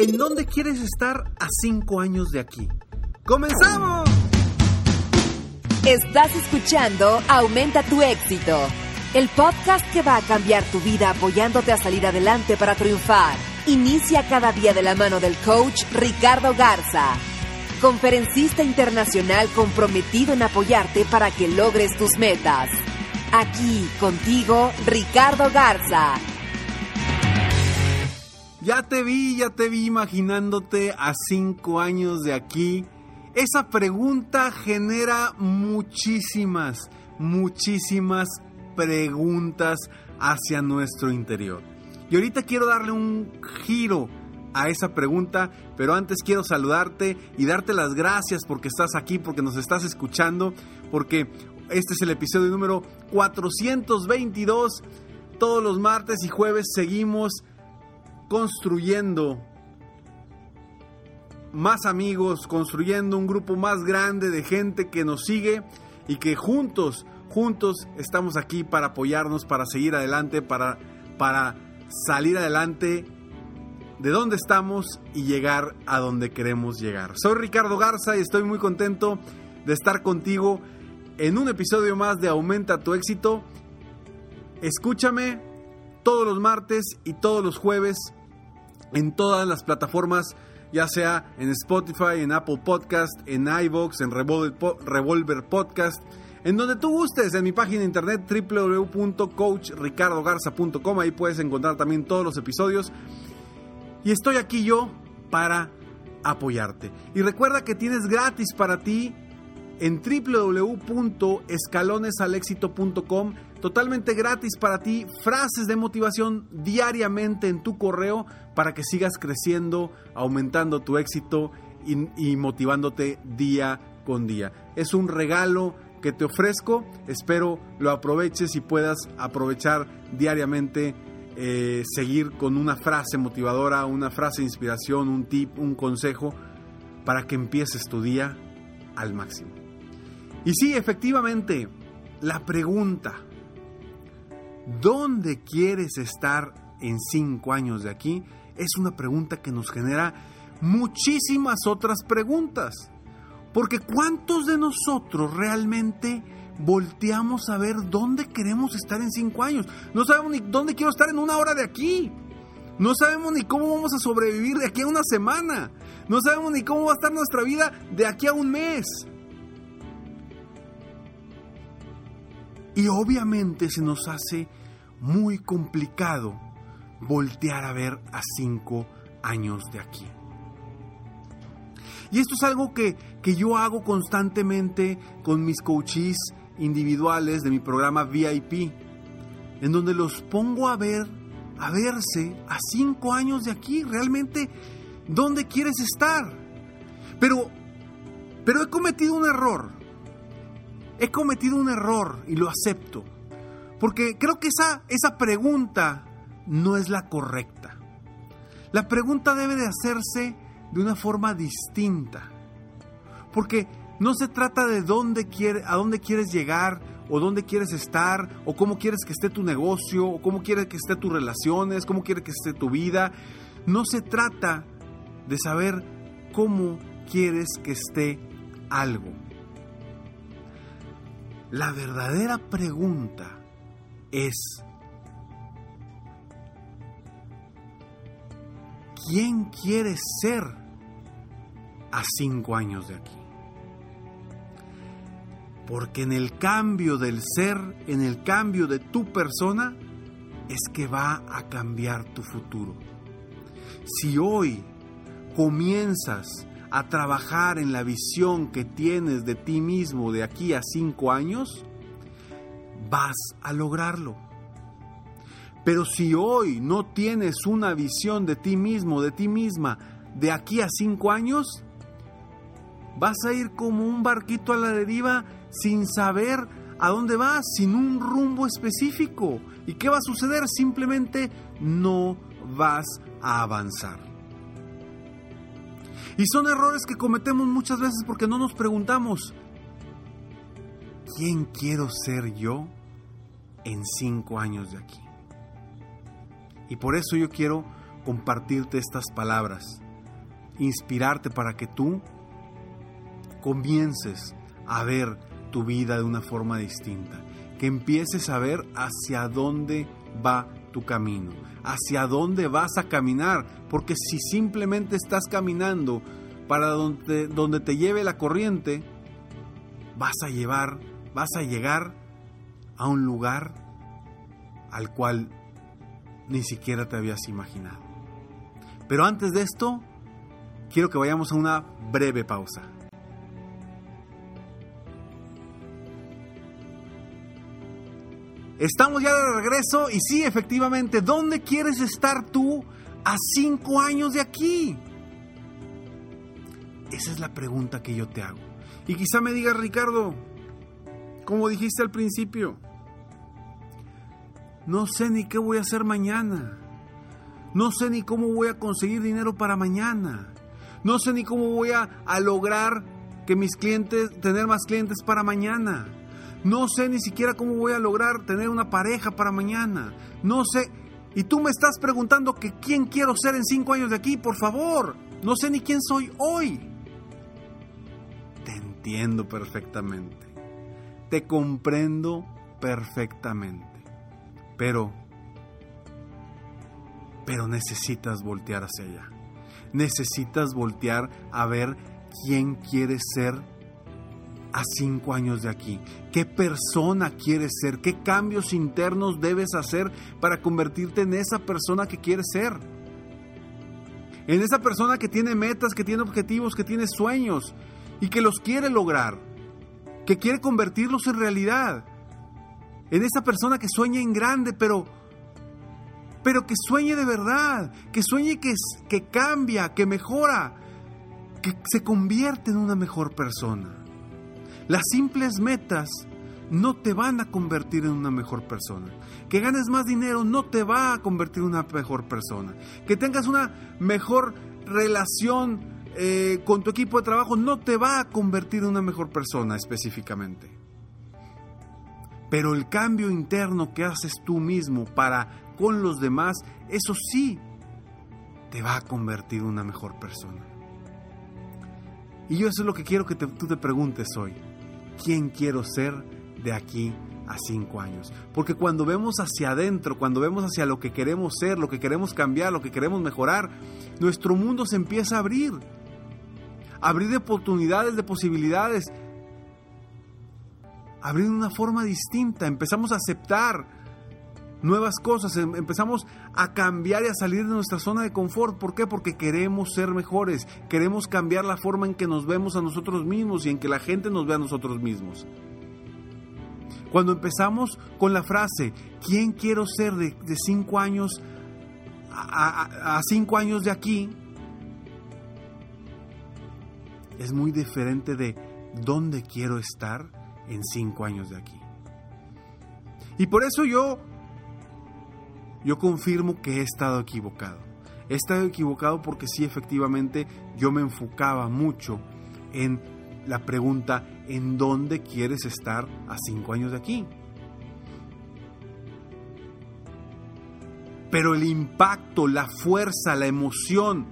¿En dónde quieres estar a cinco años de aquí? ¡Comenzamos! Estás escuchando Aumenta tu éxito, el podcast que va a cambiar tu vida apoyándote a salir adelante para triunfar. Inicia cada día de la mano del coach Ricardo Garza, conferencista internacional comprometido en apoyarte para que logres tus metas. Aquí contigo, Ricardo Garza. Ya te vi, ya te vi imaginándote a cinco años de aquí. Esa pregunta genera muchísimas, muchísimas preguntas hacia nuestro interior. Y ahorita quiero darle un giro a esa pregunta, pero antes quiero saludarte y darte las gracias porque estás aquí, porque nos estás escuchando, porque este es el episodio número 422. Todos los martes y jueves seguimos construyendo más amigos, construyendo un grupo más grande de gente que nos sigue y que juntos, juntos estamos aquí para apoyarnos, para seguir adelante, para, para salir adelante de donde estamos y llegar a donde queremos llegar. Soy Ricardo Garza y estoy muy contento de estar contigo en un episodio más de Aumenta tu éxito. Escúchame todos los martes y todos los jueves en todas las plataformas, ya sea en Spotify, en Apple Podcast, en iVoox, en Revolver Podcast, en donde tú gustes, en mi página de internet www.coachricardogarza.com, ahí puedes encontrar también todos los episodios. Y estoy aquí yo para apoyarte. Y recuerda que tienes gratis para ti en www.escalonesalexito.com totalmente gratis para ti, frases de motivación diariamente en tu correo para que sigas creciendo, aumentando tu éxito y, motivándote día con día. Es un regalo que te ofrezco, espero lo aproveches y puedas aprovechar diariamente, eh, seguir con una frase motivadora, una frase de inspiración, un tip, un consejo, para que empieces tu día al máximo. Y sí, efectivamente, la pregunta, ¿dónde quieres estar en cinco años de aquí? Es una pregunta que nos genera muchísimas otras preguntas. Porque ¿cuántos de nosotros realmente volteamos a ver dónde queremos estar en cinco años? No sabemos ni dónde quiero estar en una hora de aquí. No sabemos ni cómo vamos a sobrevivir de aquí a una semana. No sabemos ni cómo va a estar nuestra vida de aquí a un mes. Y obviamente se nos hace muy complicado voltear a ver a cinco años de aquí. Y esto es algo que, que yo hago constantemente con mis coaches individuales de mi programa VIP, en donde los pongo a ver, a verse a cinco años de aquí, realmente, ¿dónde quieres estar? Pero, pero he cometido un error he cometido un error y lo acepto. Porque creo que esa, esa pregunta no es la correcta. La pregunta debe de hacerse de una forma distinta. Porque no se trata de dónde quiere, a dónde quieres llegar o dónde quieres estar o cómo quieres que esté tu negocio o cómo quieres que esté tus relaciones, cómo quieres que esté tu vida. No se trata de saber cómo quieres que esté algo. La verdadera pregunta es, ¿quién quieres ser a cinco años de aquí. Porque en el cambio del ser, en el cambio de tu persona, es que va a cambiar tu futuro. Si hoy comienzas a trabajar en la visión que tienes de ti mismo de aquí a cinco años, vas a lograrlo. Pero si hoy no tienes una visión de ti mismo, de ti misma, de aquí a cinco años, vas a ir como un barquito a la deriva sin saber a dónde vas, sin un rumbo específico. ¿Y qué va a suceder? Simplemente no vas a avanzar. Y son errores que cometemos muchas veces porque no nos preguntamos, ¿quién quiero ser yo en cinco años de aquí? Y por eso yo quiero compartirte estas palabras, inspirarte para que tú comiences a ver tu vida de una forma distinta, que empieces a ver hacia dónde va tu camino, hacia dónde vas a caminar, porque si simplemente estás caminando para donde, donde te lleve la corriente, vas a llevar, vas a llegar a un lugar al cual ni siquiera te habías imaginado. Pero antes de esto, quiero que vayamos a una breve pausa. Estamos ya de regreso y sí, efectivamente, ¿dónde quieres estar tú a cinco años de aquí? Esa es la pregunta que yo te hago. Y quizá me digas, Ricardo, como dijiste al principio, no sé ni qué voy a hacer mañana. No sé ni cómo voy a conseguir dinero para mañana. No sé ni cómo voy a, lograr que mis clientes, tener más clientes para mañana. No sé ni siquiera cómo voy a lograr tener una pareja para mañana. No sé. Y tú me estás preguntando que quién quiero ser en cinco años de aquí, por favor. No sé ni quién soy hoy. Te entiendo perfectamente. Te comprendo perfectamente. Pero, pero necesitas voltear hacia allá. Necesitas voltear a ver quién quieres ser a cinco años de aquí? ¿Qué persona quieres ser? ¿Qué cambios internos debes hacer para convertirte en esa persona que quieres ser? En esa persona que tiene metas, que tiene objetivos, que tiene sueños y que los quiere lograr, que quiere convertirlos en realidad. En esa persona que sueña en grande, pero pero que sueñe de verdad, que sueñe que, que cambia, que mejora, que se convierte en una mejor persona. Las simples metas no te van a convertir en una mejor persona. Que ganes más dinero no te va a convertir en una mejor persona. Que tengas una mejor relación eh, con tu equipo de trabajo no te va a convertir en una mejor persona específicamente. Pero el cambio interno que haces tú mismo para con los demás, eso sí te va a convertir en una mejor persona. Y yo eso es lo que quiero que tú te preguntes hoy quién quiero ser de aquí a cinco años. Porque cuando vemos hacia adentro, cuando vemos hacia lo que queremos ser, lo que queremos cambiar, lo que queremos mejorar, nuestro mundo se empieza a abrir. Abrir de oportunidades, de posibilidades. Abrir de una forma distinta. Empezamos a aceptar nuevas cosas, em, empezamos a cambiar y a salir de nuestra zona de confort. ¿Por qué? Porque queremos ser mejores, queremos cambiar la forma en que nos vemos a nosotros mismos y en que la gente nos ve a nosotros mismos. Cuando empezamos con la frase, ¿quién quiero ser de, cinco años a, a cinco años de aquí? Es muy diferente de dónde quiero estar en cinco años de aquí. Y por eso yo yo confirmo que he estado equivocado. He estado equivocado porque sí, efectivamente, yo me enfocaba mucho en la pregunta, ¿en dónde quieres estar a cinco años de aquí? Pero el impacto, la fuerza, la emoción,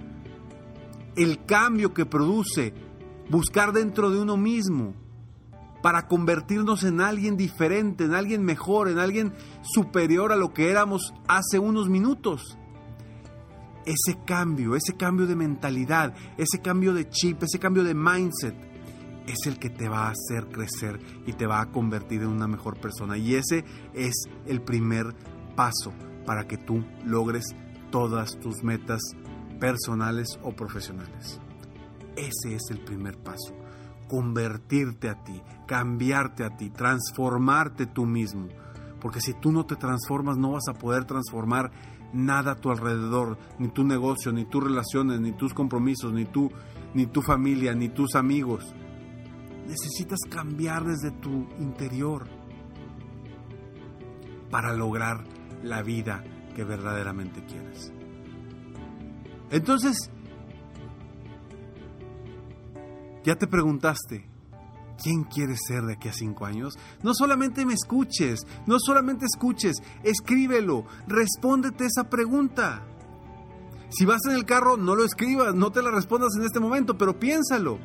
el cambio que produce buscar dentro de uno mismo, para convertirnos en alguien diferente, en alguien mejor, en alguien superior a lo que éramos hace unos minutos. ese cambio, ese cambio de mentalidad, ese cambio de chip, ese cambio de mindset, es el que te va a hacer crecer y te va a convertir en una mejor persona. Y ese es el primer paso para que tú logres todas tus metas personales o profesionales. Ese es el primer paso. Convertirte a ti, cambiarte a ti, transformarte tú mismo. Porque si tú no te transformas, no vas a poder transformar nada a tu alrededor, ni tu negocio, ni tus relaciones, ni tus compromisos, ni tú, ni tu familia, ni tus amigos. Necesitas cambiar desde tu interior para lograr la vida que verdaderamente quieres. Entonces, ya te preguntaste, ¿quién quieres ser de aquí a cinco años? No solamente me escuches, no solamente escuches, escríbelo, respóndete esa pregunta. Si vas en el carro, no lo escribas, no te la respondas en este momento, pero piénsalo.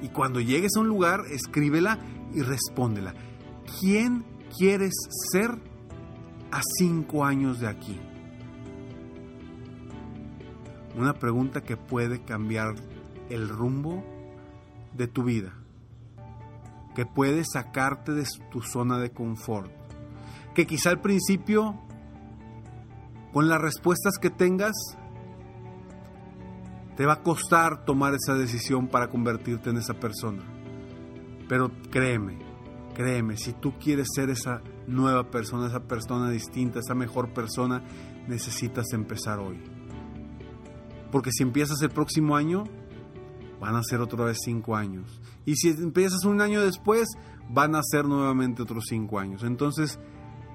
Y cuando llegues a un lugar, escríbela y respóndela. ¿Quién quieres ser a cinco años de aquí? Una pregunta que puede cambiar el rumbo de tu vida, que puede sacarte de tu zona de confort, que quizá al principio, con las respuestas que tengas, te va a costar tomar esa decisión para convertirte en esa persona. Pero créeme, créeme, si tú quieres ser esa nueva persona, esa persona distinta, esa mejor persona, necesitas empezar hoy. Porque si empiezas el próximo año, van a ser otra vez cinco años. Y si empiezas un año después, van a ser nuevamente otros cinco años. Entonces,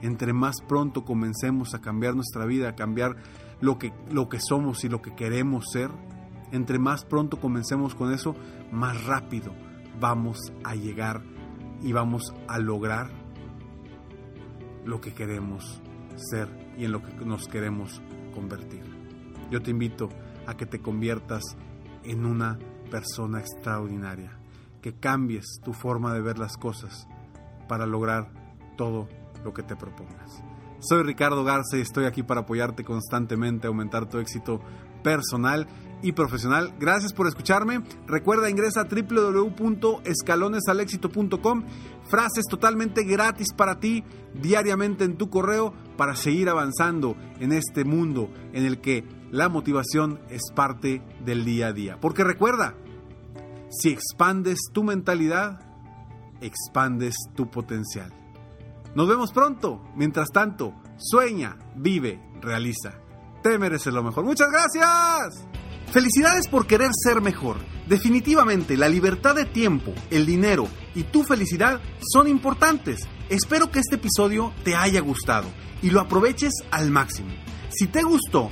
entre más pronto comencemos a cambiar nuestra vida, a cambiar lo que, lo que somos y lo que queremos ser, entre más pronto comencemos con eso, más rápido vamos a llegar y vamos a lograr lo que queremos ser y en lo que nos queremos convertir. Yo te invito a que te conviertas en una persona extraordinaria, que cambies tu forma de ver las cosas para lograr todo lo que te propongas. Soy Ricardo Garza y estoy aquí para apoyarte constantemente, aumentar tu éxito personal y profesional. Gracias por escucharme. Recuerda, ingresa a www.escalonesalexito.com. Frases totalmente gratis para ti diariamente en tu correo para seguir avanzando en este mundo en el que la motivación es parte del día a día. Porque recuerda, si expandes tu mentalidad, expandes tu potencial. Nos vemos pronto. Mientras tanto, sueña, vive, realiza. Te mereces lo mejor. Muchas gracias. Felicidades por querer ser mejor. Definitivamente la libertad de tiempo, el dinero y tu felicidad son importantes. Espero que este episodio te haya gustado y lo aproveches al máximo. Si te gustó,